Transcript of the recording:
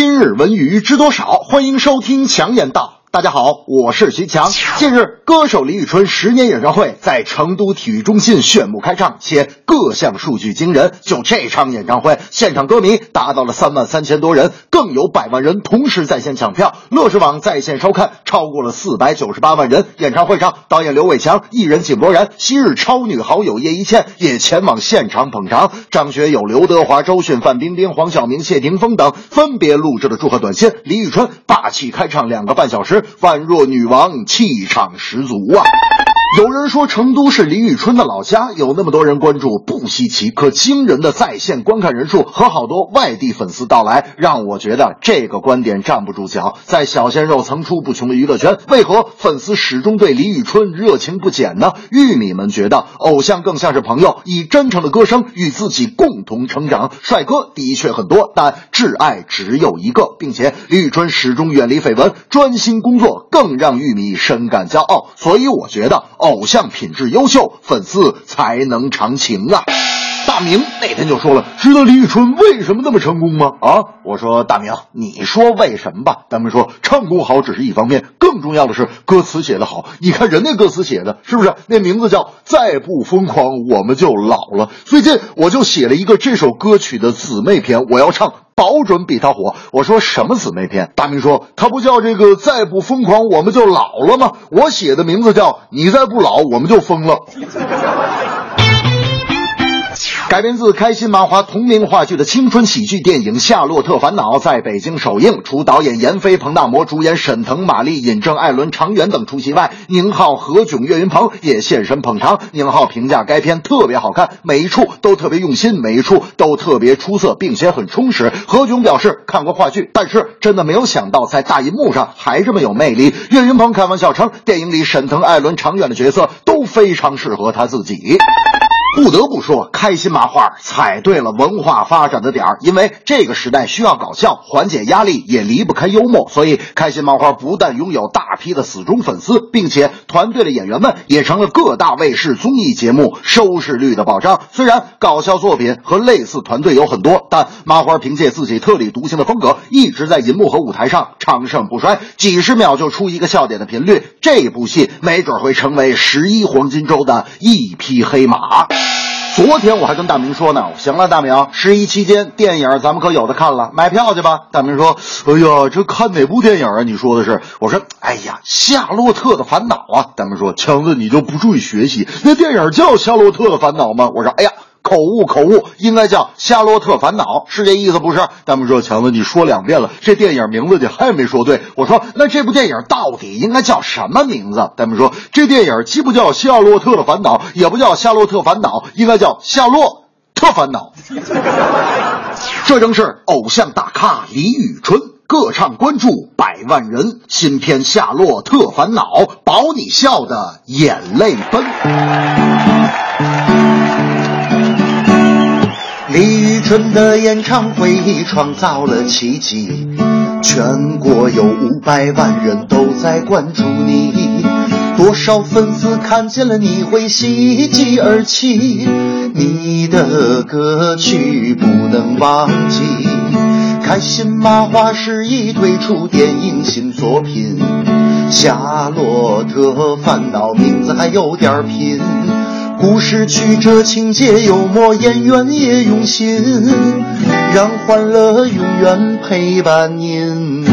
今日文娱知多少？欢迎收听强言道。大家好，我是徐强。近日，歌手李宇春十年演唱会在成都体育中心炫目开唱，且各项数据惊人。就这场演唱会，现场歌迷达到了三万三千多人，更有百万人同时在线抢票。乐视网在线收看超过了四百九十八万人。演唱会上，导演刘伟强、艺人井柏然、昔日超女好友叶一茜也前往现场捧场。张学友、刘德华、周迅、范冰冰、黄晓明、谢霆锋等分别录制了祝贺短信。李宇春霸气开唱两个半小时。宛若女王，气场十足啊！有人说成都是李宇春的老家，有那么多人关注不稀奇。可惊人的在线观看人数和好多外地粉丝到来，让我觉得这个观点站不住脚。在小鲜肉层出不穷的娱乐圈，为何粉丝始终对李宇春热情不减呢？玉米们觉得偶像更像是朋友，以真诚的歌声与自己共同成长。帅哥的确很多，但挚爱只有一个，并且李宇春始终远离绯闻，专心工作，更让玉米深感骄傲。所以我觉得。偶像品质优秀，粉丝才能长情啊！大明那天就说了，知道李宇春为什么那么成功吗？啊，我说大明，你说为什么吧？大明说，唱功好只是一方面，更重要的是歌词写得好。你看人家歌词写的是不是？那名字叫《再不疯狂我们就老了》。最近我就写了一个这首歌曲的姊妹篇，我要唱。保准比他火！我说什么姊妹篇？大明说他不叫这个再不疯狂我们就老了吗？我写的名字叫你再不老我们就疯了。改编自开心麻花同名话剧的青春喜剧电影《夏洛特烦恼》在北京首映，除导演闫飞、彭大魔主演沈腾、马丽、尹正、艾伦、常远等出席外，宁浩、何炅、岳云鹏也现身捧场。宁浩评价该片特别好看，每一处都特别用心，每一处都特别出色，并且很充实。何炅表示看过话剧，但是真的没有想到在大银幕上还这么有魅力。岳云鹏开玩笑称，电影里沈腾、艾伦、常远的角色都非常适合他自己。不得不说，开心麻花踩对了文化发展的点儿，因为这个时代需要搞笑，缓解压力也离不开幽默，所以开心麻花不但拥有大批的死忠粉丝，并且团队的演员们也成了各大卫视综艺节目收视率的保障。虽然搞笑作品和类似团队有很多，但麻花凭借自己特立独行的风格，一直在银幕和舞台上长盛不衰，几十秒就出一个笑点的频率，这部戏没准会成为十一黄金周的一匹黑马。昨天我还跟大明说呢，行了，大明，十一期间电影咱们可有的看了，买票去吧。大明说：“哎呀，这看哪部电影啊？”你说的是？我说：“哎呀，《夏洛特的烦恼》啊。”大明说：“强子，你就不注意学习，那电影叫《夏洛特的烦恼》吗？”我说：“哎呀。”口误，口误，应该叫《夏洛特烦恼》，是这意思不是？大明说：“强子，你说两遍了，这电影名字你还没说对。”我说：“那这部电影到底应该叫什么名字？”大明说：“这电影既不叫《夏洛特的烦恼》，也不叫《夏洛特烦恼》，应该叫《夏洛特烦恼》。这正是偶像大咖李宇春，歌唱关注百万人，新片《夏洛特烦恼》，保你笑的眼泪奔。李宇春的演唱会创造了奇迹，全国有五百万人都在关注你，多少粉丝看见了你会喜极而泣，你的歌曲不能忘记。开心麻花十一推出电影新作品，《夏洛特烦恼》名字还有点拼。故事曲折，情节幽默，演员也用心，让欢乐永远陪伴您。